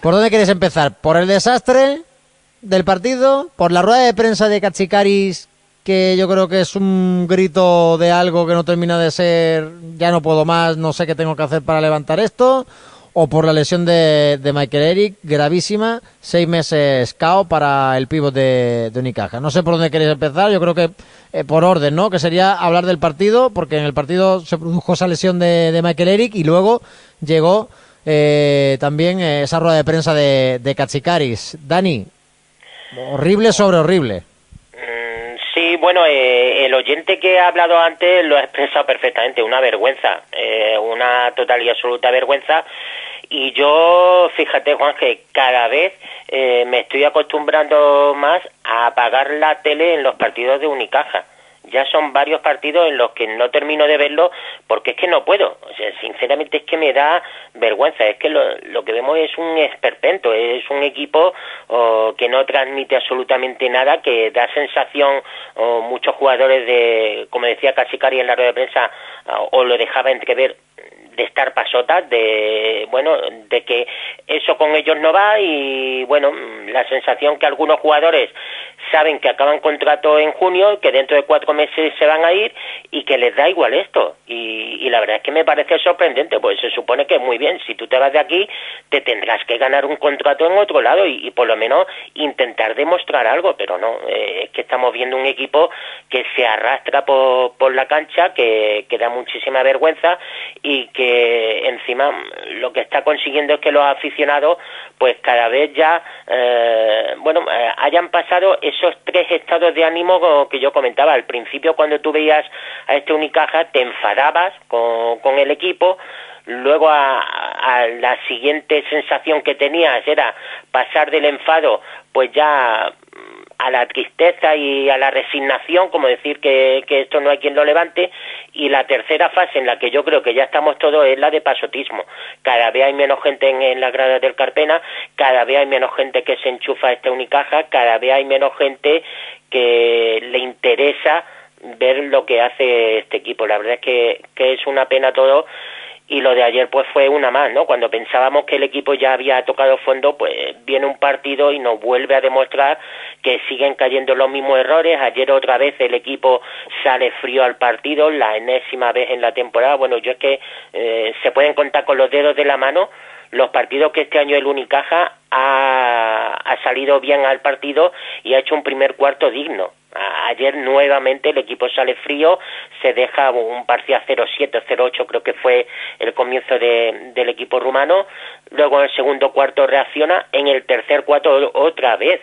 ¿Por dónde quieres empezar? ¿Por el desastre del partido? ¿Por la rueda de prensa de Cachicaris que yo creo que es un grito de algo que no termina de ser ya no puedo más, no sé qué tengo que hacer para levantar esto, o por la lesión de, de Michael Eric, gravísima, seis meses cao para el pívot de, de, Unicaja. No sé por dónde queréis empezar, yo creo que eh, por orden, ¿no? Que sería hablar del partido, porque en el partido se produjo esa lesión de, de Michael Eric y luego llegó eh, también esa rueda de prensa de, de Katsikaris. Dani, horrible sobre horrible. Sí, bueno, eh, el oyente que ha hablado antes lo ha expresado perfectamente, una vergüenza, eh, una total y absoluta vergüenza. Y yo, fíjate Juan, que cada vez eh, me estoy acostumbrando más a apagar la tele en los partidos de Unicaja ya son varios partidos en los que no termino de verlo porque es que no puedo. O sea, sinceramente es que me da vergüenza. Es que lo, lo que vemos es un esperpento, es un equipo oh, que no transmite absolutamente nada, que da sensación, oh, muchos jugadores de, como decía Casicari en la rueda de prensa, oh, o lo dejaba entrever, de estar pasotas, de bueno, de que eso con ellos no va y bueno, la sensación que algunos jugadores saben que acaban contrato en junio, que dentro de cuatro meses se van a ir y que les da igual esto. Y, la verdad es que me parece sorprendente, pues se supone que muy bien, si tú te vas de aquí, te tendrás que ganar un contrato en otro lado y, por lo menos intentar demostrar algo, pero no, eh, es que estamos viendo un equipo que se arrastra por, por la cancha, que, que da muchísima vergüenza y que encima lo que está consiguiendo es que los aficionados pues cada vez ya eh, bueno eh, hayan pasado esos tres estados de ánimo que yo comentaba. Al principio cuando tú veías a este Unicaja te enfadabas con, con el equipo. Luego a, a, la siguiente sensación que tenías era pasar del enfado pues ya a la tristeza y a la resignación, como decir que, que, esto no hay quien lo levante, y la tercera fase en la que yo creo que ya estamos todos es la de pasotismo. Cada vez hay menos gente en, en la grada del Carpena, cada vez hay menos gente que se enchufa a esta Unicaja, cada vez hay menos gente que le interesa ver lo que hace este equipo. La verdad es que, que es una pena todo y lo de ayer pues fue una más, ¿no? Cuando pensábamos que el equipo ya había tocado fondo, pues viene un partido y nos vuelve a demostrar que siguen cayendo los mismos errores. Ayer otra vez el equipo sale frío al partido, la enésima vez en la temporada. Bueno, yo es que eh, se pueden contar con los dedos de la mano los partidos que este año el Unicaja ha, ha salido bien al partido y ha hecho un primer cuarto digno. Ayer nuevamente el equipo sale frío, se deja un parcial 0-7, 0-8 creo que fue el comienzo de, del equipo rumano, luego en el segundo cuarto reacciona, en el tercer cuarto otra vez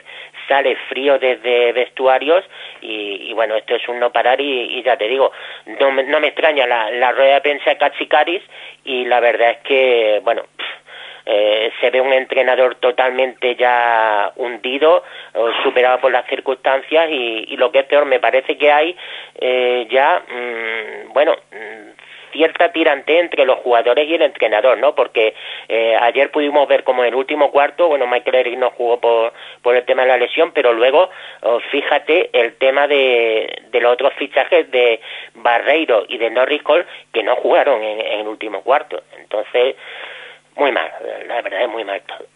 sale frío desde vestuarios y, y bueno, esto es un no parar y, ya te digo, no me, no me extraña la, la rueda de prensa de Katsikaris y la verdad es que, bueno, eh, se ve un entrenador totalmente ya hundido, superado por las circunstancias y, y, lo que es peor, me parece que hay eh, ya, mmm, bueno, cierta tirante entre los jugadores y el entrenador, ¿no? Porque eh, ayer pudimos ver como en el último cuarto, bueno, Michael Eric no jugó por, por el tema de la lesión, pero luego, oh, fíjate el tema de, de los otros fichajes de Barreiro y de Norris Cole que no jugaron en el último cuarto. Entonces, muy mal, la verdad es muy mal todo.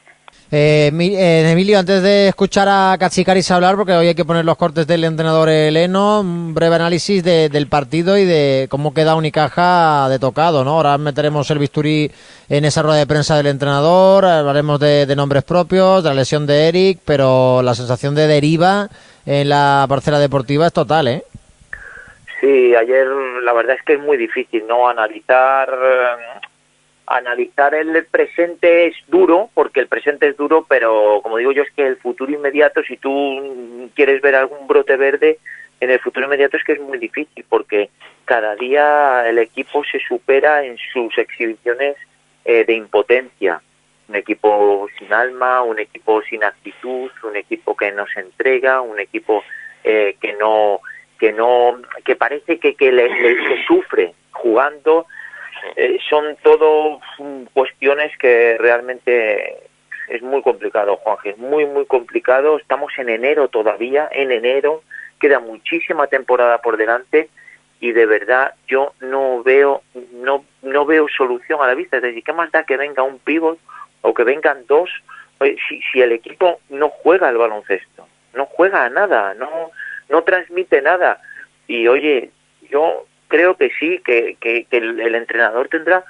Eh, eh, Emilio, antes de escuchar a Katsikaris hablar, porque hoy hay que poner los cortes del entrenador Eleno, un breve análisis de, del partido y de cómo queda Unicaja de tocado, ¿no? Ahora meteremos el bisturí en esa rueda de prensa del entrenador, hablaremos de, de nombres propios, de la lesión de Eric, pero la sensación de deriva en la parcela deportiva es total, ¿eh? Sí, ayer la verdad es que es muy difícil, ¿no? Analizar analizar el presente es duro, porque el presente es duro, pero como digo yo, es que el futuro inmediato, si tú quieres ver algún brote verde, en el futuro inmediato es que es muy difícil, porque cada día el equipo se supera en sus exhibiciones eh, de impotencia. Un equipo sin alma, un equipo sin actitud, un equipo que no se entrega, un equipo eh, que no que no que parece que, que le, se sufre jugando eh, son todo cuestiones que realmente es muy complicado, Juanje, es muy, muy complicado. Estamos en enero todavía, en enero, queda muchísima temporada por delante y de verdad yo no veo, no, no veo solución a la vista. Es decir, ¿qué más da que venga un pivot o que vengan dos si, si el equipo no juega al baloncesto, no juega a nada, no, no transmite nada. Y oye, yo creo que sí, que, que, el, entrenador tendrá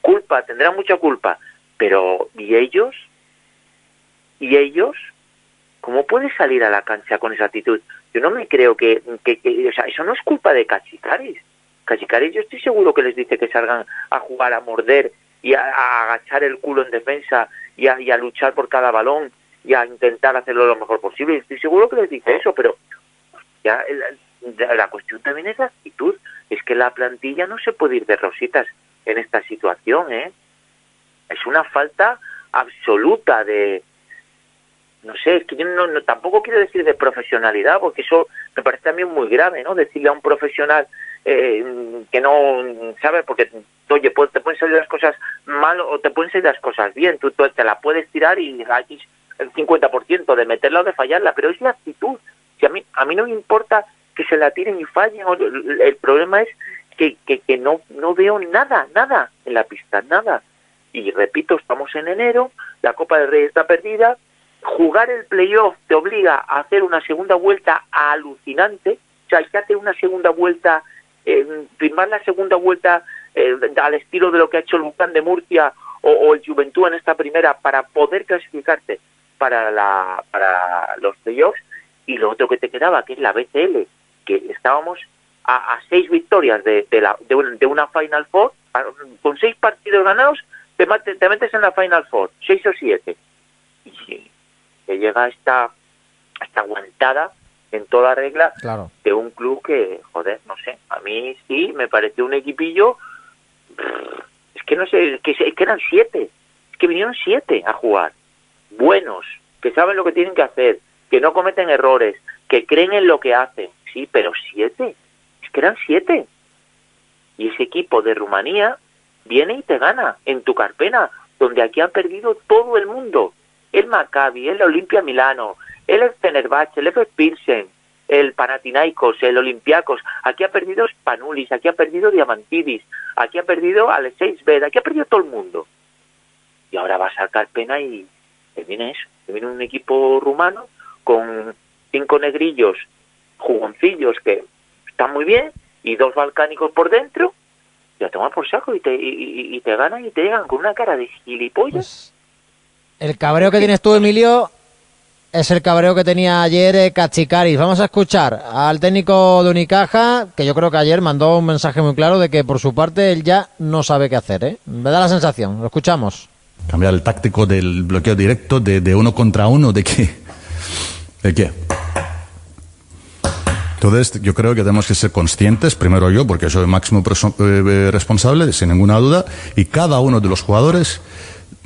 culpa, tendrá mucha culpa, pero ¿y ellos? ¿Y ellos? ¿Cómo puede salir a la cancha con esa actitud? Yo no me creo que, que, o sea, eso no es culpa de Cachicaris. Cachicaris yo estoy seguro que les dice que salgan a jugar, a morder y a, agachar el culo en defensa y a, y a, luchar por cada balón y a intentar hacerlo lo mejor posible. Estoy seguro que les dice eso, pero ya la cuestión también es la actitud. Que la plantilla no se puede ir de rositas en esta situación, ¿eh? Es una falta absoluta de, no sé, es que yo no, tampoco quiero decir de profesionalidad, porque eso me parece también muy grave, ¿no? Decirle a un profesional eh, que no sabe, porque, oye, pues, te pueden salir las cosas mal o te pueden salir las cosas bien, tú, te la puedes tirar y hay el 50% de meterla o de fallarla, pero es la actitud. Si a mí, a mí no me importa que se la tiren y fallen, el problema es que, que, no, no veo nada, nada en la pista, nada. Y repito, estamos en enero, la Copa del Rey está perdida, jugar el playoff te obliga a hacer una segunda vuelta alucinante, o sea, hay que hacer una segunda vuelta, eh, firmar la segunda vuelta eh, al estilo de lo que ha hecho el Bucán de Murcia o, el Juventud en esta primera para poder clasificarte para, la, para los playoffs. Y lo otro que te quedaba, que es la BCL, que estábamos a, seis victorias de, de, la, de, una Final Four, con seis partidos ganados te, te metes en la Final Four, seis o siete. Y, que llega esta, esta aguantada en toda regla de un club que, joder, no sé, a mí sí me pareció un equipillo, es que no sé, que, es que eran siete, es que vinieron siete a jugar, buenos, que saben lo que tienen que hacer, que no cometen errores, que creen en lo que hacen, sí, pero siete, es que eran siete. Y ese equipo de Rumanía viene y te gana en tu carpena, donde aquí han perdido todo el mundo el Maccabi, el Olimpia Milano, el Fenerbahce, el F. Pilsen, el Panathinaikos, el Olympiacos, aquí ha perdido Spanulis, aquí ha perdido Diamantidis, aquí ha perdido Alexei Ved, aquí ha perdido todo el mundo. Y ahora va a sacar pena y viene eso, viene un equipo rumano con cinco negrillos jugoncillos que están muy bien y dos balcánicos por dentro, ya toma por saco y te, y, te ganan y te llegan con una cara de gilipollas. Pues, el cabreo que tienes tú, Emilio, es el cabreo que tenía ayer eh, Cachicaris. Vamos a escuchar al técnico de Unicaja, que yo creo que ayer mandó un mensaje muy claro de que por su parte él ya no sabe qué hacer. ¿eh? Me da la sensación, lo escuchamos. Cambiar el táctico del bloqueo directo de, uno contra uno, ¿de qué? ¿De qué? Entonces, yo creo que tenemos que ser conscientes, primero yo, porque soy el máximo eh, responsable, sin ninguna duda, y cada uno de los jugadores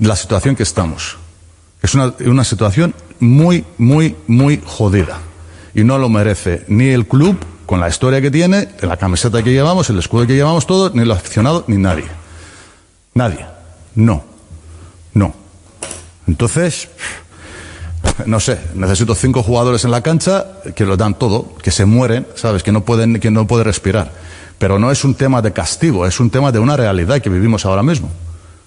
la situación que estamos. Es una, una situación muy, muy, muy jodida. Y no lo merece ni el club, con la historia que tiene, la camiseta que llevamos, el escudo que llevamos todos, ni el aficionado, ni nadie. Nadie. No. No. Entonces, no sé, necesito cinco jugadores en la cancha que lo dan todo, que se mueren, ¿sabes? Que no pueden, que no pueden respirar. Pero no es un tema de castigo, es un tema de una realidad que vivimos ahora mismo.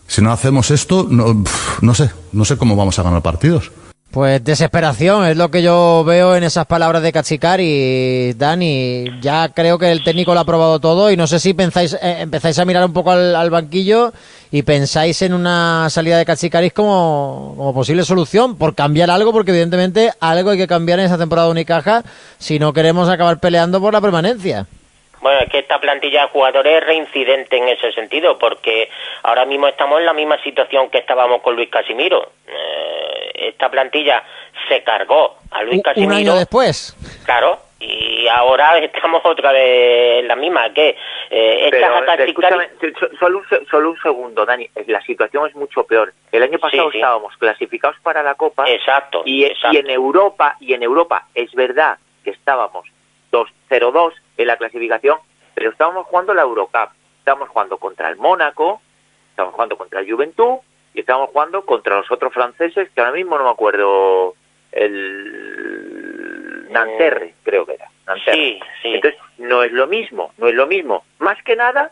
Si no hacemos esto, no, no sé, no sé cómo vamos a ganar partidos. Pues desesperación es lo que yo veo en esas palabras de Cachicari, Dani. Ya creo que el técnico lo ha probado todo y no sé si pensáis, eh, empezáis a mirar un poco al, banquillo y pensáis en una salida de Cachicaris como, como posible solución por cambiar algo, porque evidentemente algo hay que cambiar en esa temporada de Unicaja si no queremos acabar peleando por la permanencia. Bueno, es que esta plantilla de jugadores es reincidente en ese sentido, porque ahora mismo estamos en la misma situación que estábamos con Luis Casimiro. Eh, esta plantilla se cargó a Luis Casimiro. Un año después. Claro, y ahora estamos otra vez en la misma. que eh, escúchame, solo, un, solo un segundo, Dani. La situación es mucho peor. El año pasado estábamos clasificados para la Copa. Exacto y, y en Europa, y en Europa es verdad que estábamos 2-0-2 en la clasificación, pero estábamos jugando la Eurocup, estábamos jugando contra el Mónaco, estábamos jugando contra el Juventud y estábamos jugando contra los otros franceses que ahora mismo no me acuerdo el Nanterre, creo que era. Sí, sí. Entonces, no es lo mismo, no es lo mismo. Más que nada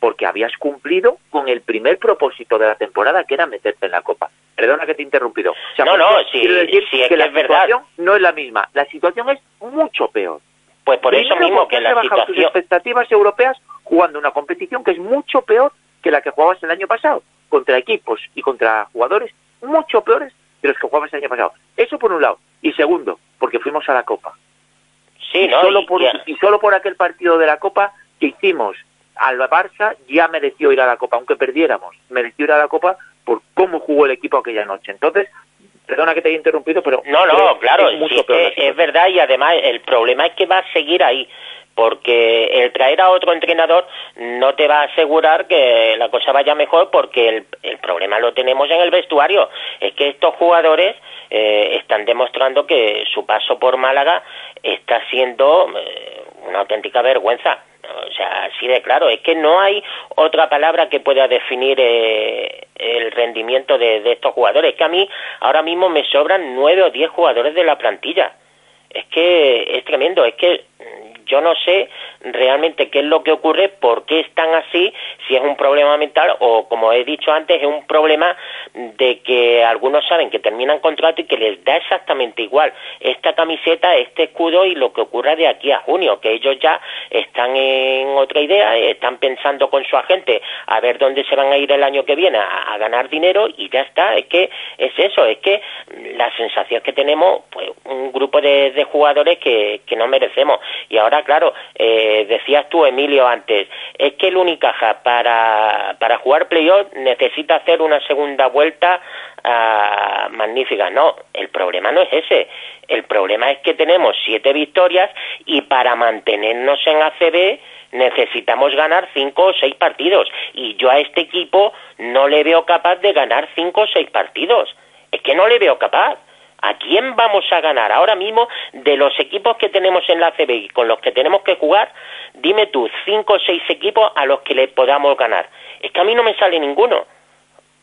porque habías cumplido con el primer propósito de la temporada, que era meterte en la Copa. Perdona que te he interrumpido. no, no, sí, decir que, la es situación no es la misma. La situación es mucho peor. Pues por eso mismo que la situación... tus expectativas europeas jugando una competición que es mucho peor que la que jugabas el año pasado, contra equipos y contra jugadores mucho peores de los que jugabas el año pasado. Eso por un lado. Y segundo, porque fuimos a la Copa. Sí, ¿no? Solo por, y solo por aquel partido de la Copa que hicimos al Barça ya mereció ir a la Copa, aunque perdiéramos, mereció ir a la Copa por cómo jugó el equipo aquella noche. Entonces, perdona que te haya interrumpido, pero... No, no, claro, es, es verdad y además el problema es que va a seguir ahí porque el traer a otro entrenador no te va a asegurar que la cosa vaya mejor porque el, el problema lo tenemos en el vestuario. Es que estos jugadores eh, están demostrando que su paso por Málaga está siendo eh, una auténtica vergüenza. O sea, así de claro, es que no hay otra palabra que pueda definir eh, el rendimiento de, de, estos jugadores. Es que a mí ahora mismo me sobran nueve o diez jugadores de la plantilla. Es que es tremendo, es que yo no sé realmente qué es lo que ocurre, por qué están así, si es un problema mental o, como he dicho antes, es un problema de que algunos saben que terminan contrato y que les da exactamente igual esta camiseta, este escudo y lo que ocurra de aquí a junio, que ellos ya están en otra idea, están pensando con su agente a ver dónde se van a ir el año que viene a, ganar dinero y ya está, es que es eso, es que la sensación que tenemos, pues un grupo de, jugadores que, que no merecemos. Y ahora claro, eh, decías tú, Emilio, antes, es que el Unicaja para, para jugar playoff necesita hacer una segunda vuelta ah, magnífica. No, el problema no es ese. El problema es que tenemos siete victorias y para mantenernos en ACB necesitamos ganar cinco o seis partidos. Y yo a este equipo no le veo capaz de ganar cinco o seis partidos. Es que no le veo capaz. ¿A quién vamos a ganar ahora mismo de los equipos que tenemos en la CB y con los que tenemos que jugar? Dime tú, cinco o seis equipos a los que le podamos ganar. Es que a mí no me sale ninguno.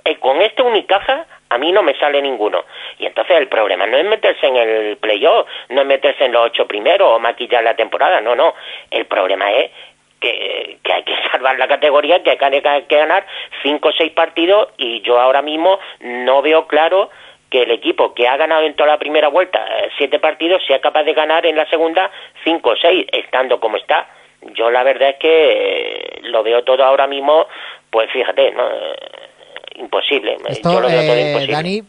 Eh, con este Unicaja a mí no me sale ninguno. Y entonces el problema no es meterse en el playoff, no es meterse en los ocho primeros o maquillar la temporada, no, no. El problema es que, hay que salvar la categoría, que hay que ganar cinco o seis partidos y yo ahora mismo no veo claro que el equipo que ha ganado en toda la primera vuelta eh, siete partidos sea capaz de ganar en la segunda cinco o seis, estando como está. Yo la verdad es que eh, lo veo todo ahora mismo, pues fíjate, ¿no? Eh, imposible. Yo lo veo todo imposible. Dani,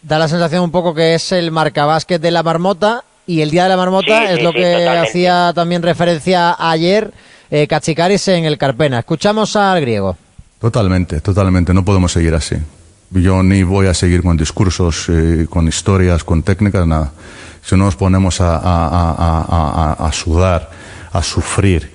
da la sensación un poco que es el marcabásquet de la marmota y el día de la marmota es lo que hacía también referencia ayer eh, Cachicaris en el Carpena. Escuchamos al griego. Totalmente, totalmente. No podemos seguir así. Yo ni voy a seguir con discursos, eh, con historias, con técnicas, nada. Si no nos ponemos a, a, sudar, a sufrir,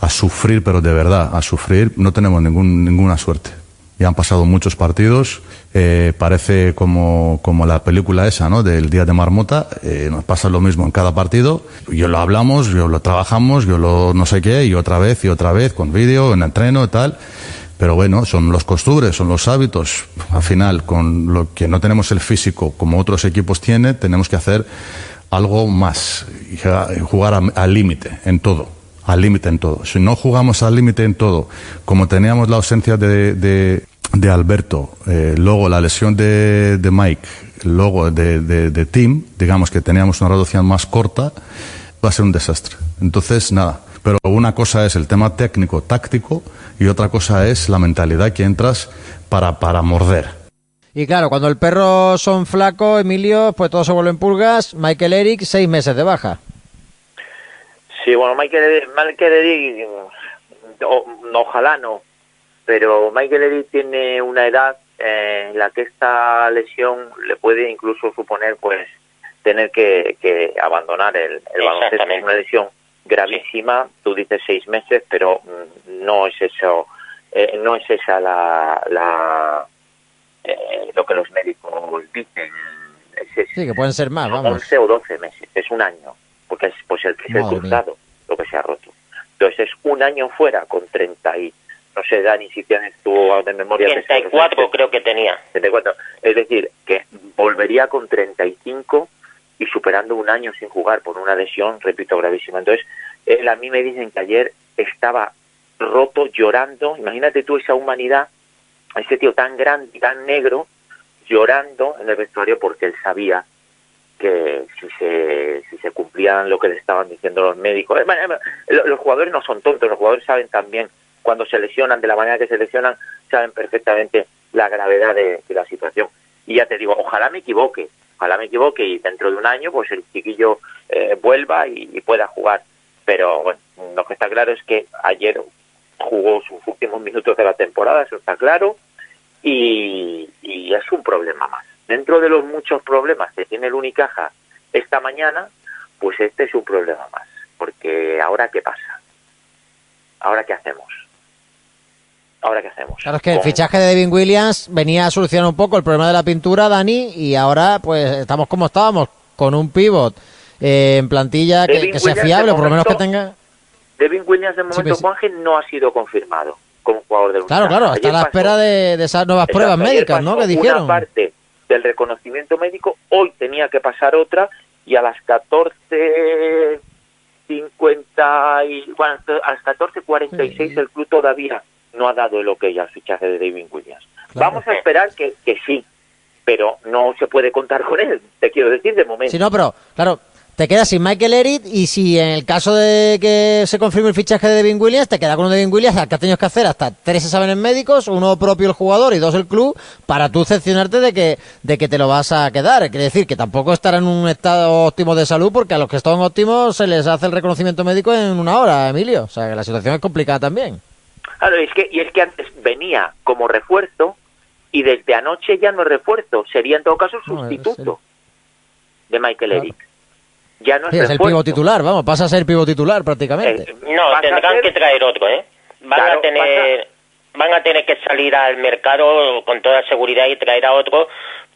a sufrir, pero de verdad, a sufrir, no tenemos ningún, ninguna suerte. Ya han pasado muchos partidos, eh, parece como, como la película esa, ¿no? Del Día de Marmota, eh, nos pasa lo mismo en cada partido. Yo lo hablamos, yo lo trabajamos, yo lo no sé qué, y otra vez y otra vez, con vídeo, en entreno y tal. Pero bueno, son los costumbres, son los hábitos. Al final, con lo que no tenemos el físico como otros equipos tienen, tenemos que hacer algo más, jugar al límite en todo, al límite en todo. Si no jugamos al límite en todo, como teníamos la ausencia de, de, Alberto, eh, luego la lesión de, de Mike, luego de, de, Tim, digamos que teníamos una reducción más corta, va a ser un desastre. Entonces, nada, pero una cosa es el tema técnico, táctico, y otra cosa es la mentalidad que entras para, para morder. Y claro, cuando el perro son flaco, Emilio, pues todo se vuelve en pulgas. Michael Eric, seis meses de baja. Sí, bueno, Michael, Michael Eric, ojalá no, pero Michael Eric tiene una edad en la que esta lesión le puede incluso suponer, pues, tener que, que abandonar el, el baloncesto. Es una lesión gravísima, tú dices seis meses, pero mm, no es eso, eh, no es esa la, la eh, lo que los médicos dicen. sí, que pueden ser más, vamos. 11 o 12 meses, es un año, porque es pues el, es el cruzado lo que se ha roto. Entonces es un año fuera con 30 y, no sé, Dani, si tienes tu de memoria. 34 creo que tenía. 34. Es decir, que volvería con 35 y superando un año sin jugar por una lesión, repito, gravísima. Entonces, él a mí me dicen que ayer estaba roto, llorando. Imagínate tú esa humanidad, ese tío tan grande tan negro, llorando en el vestuario porque él sabía que si se, si se cumplían lo que le estaban diciendo los médicos. Los jugadores no son tontos, los jugadores saben también cuando se lesionan, de la manera que se lesionan, saben perfectamente la gravedad de, la situación. Y ya te digo, ojalá me equivoque, ojalá me equivoque y dentro de un año pues el chiquillo eh, vuelva y, pueda jugar. Pero bueno, lo que está claro es que ayer jugó sus últimos minutos de la temporada, eso está claro, y, y es un problema más. Dentro de los muchos problemas que tiene el Unicaja esta mañana, pues este es un problema más. Porque ahora qué pasa? ¿Ahora qué hacemos? ¿Ahora qué hacemos? Claro, es que el fichaje de Devin Williams venía a solucionar un poco el problema de la pintura, Dani, y ahora pues estamos como estábamos, con un pivot eh, en plantilla que, sea fiable, por lo menos que tenga... Devin Williams de momento, Juanje, no ha sido confirmado como jugador del Claro, claro, está a la espera de, esas nuevas pruebas médicas, ¿no? Que dijeron. Una parte del reconocimiento médico, hoy tenía que pasar otra y a las 14.50 y bueno, a las 14.46 el club todavía no ha dado el ok al fichaje de David Williams. Vamos a esperar que, que sí, pero no se puede contar con él, te quiero decir, de momento. Sí, no, pero claro, te quedas sin Michael Eric y si en el caso de que se confirme el fichaje de Devin Williams, te queda con un Devin Williams al que has tenido que hacer hasta tres exámenes médicos, uno propio el jugador y dos el club, para tú excepcionarte de que, de que te lo vas a quedar. Quiere decir que tampoco estará en un estado óptimo de salud porque a los que están óptimos se les hace el reconocimiento médico en una hora, Emilio. O sea que la situación es complicada también. Claro, es que, y es que antes venía como refuerzo y desde anoche ya no es refuerzo, sería en todo caso sustituto de Michael Eric ya no es, el pivo titular, vamos, pasa a ser pivo titular prácticamente. no, tendrán que traer otro, ¿eh? Van a tener van a tener que salir al mercado con toda seguridad y traer a otro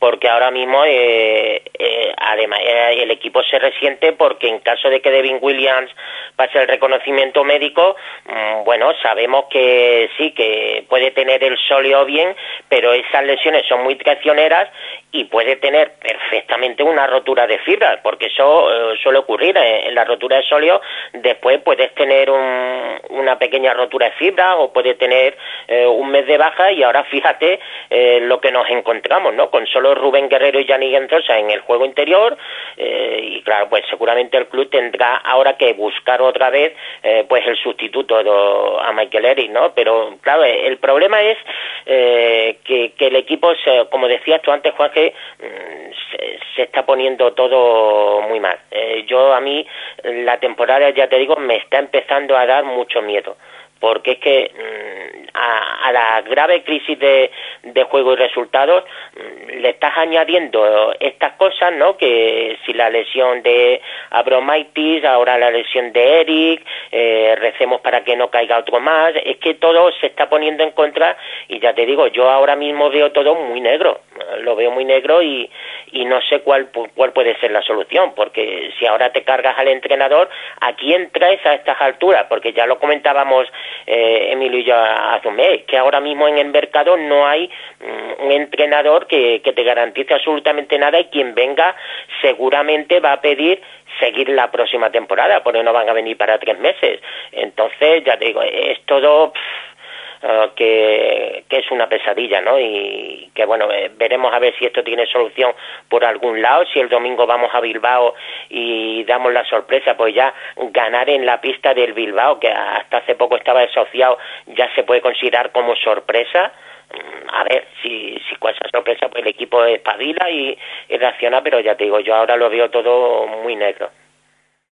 porque ahora mismo eh, eh, además eh, el equipo se resiente porque en caso de que Devin Williams pase el reconocimiento médico, mm, bueno, sabemos que sí, que puede tener el sóleo bien, pero esas lesiones son muy traicioneras y puede tener perfectamente una rotura de fibra, porque eso suele ocurrir en, la rotura de sóleo, después puedes tener una pequeña rotura de fibra o puede tener un mes de baja y ahora fíjate lo que nos encontramos, ¿no? Con solo Rubén Guerrero y Yanni Gentosa en el juego interior eh, y claro, pues seguramente el club tendrá ahora que buscar otra vez eh, pues el sustituto a Michael Eric, ¿no? Pero claro, el problema es eh, que, el equipo, como decías tú antes, Juan, que mm, se, está poniendo todo muy mal. yo a mí la temporada, ya te digo, me está empezando a dar mucho miedo porque es que mm, a, la grave crisis de, de juego y resultados mm, le estás añadiendo estas cosas, ¿no? Que si la lesión de Abromaitis, ahora la lesión de Eric, eh, recemos para que no caiga otro más, es que todo se está poniendo en contra y ya te digo, yo ahora mismo veo todo muy negro, lo veo muy negro y, y no sé cuál, cuál puede ser la solución, porque si ahora te cargas al entrenador, ¿a quién traes a estas alturas? Porque ya lo comentábamos eh, Emilio y yo hace un que ahora mismo en el mercado no hay mm, un entrenador que, que te garantice absolutamente nada y quien venga seguramente va a pedir seguir la próxima temporada, porque no van a venir para tres meses. Entonces, ya te digo, es todo... Eh, que, que, es una pesadilla, ¿no? Y que, bueno, eh, veremos a ver si esto tiene solución por algún lado, si el domingo vamos a Bilbao y damos la sorpresa, pues ya ganar en la pista del Bilbao, que hasta hace poco estaba desociado, ya se puede considerar como sorpresa mm, a ver si, si con esa sorpresa pues el equipo espabila y, y reacciona, pero ya te digo, yo ahora lo veo todo muy negro.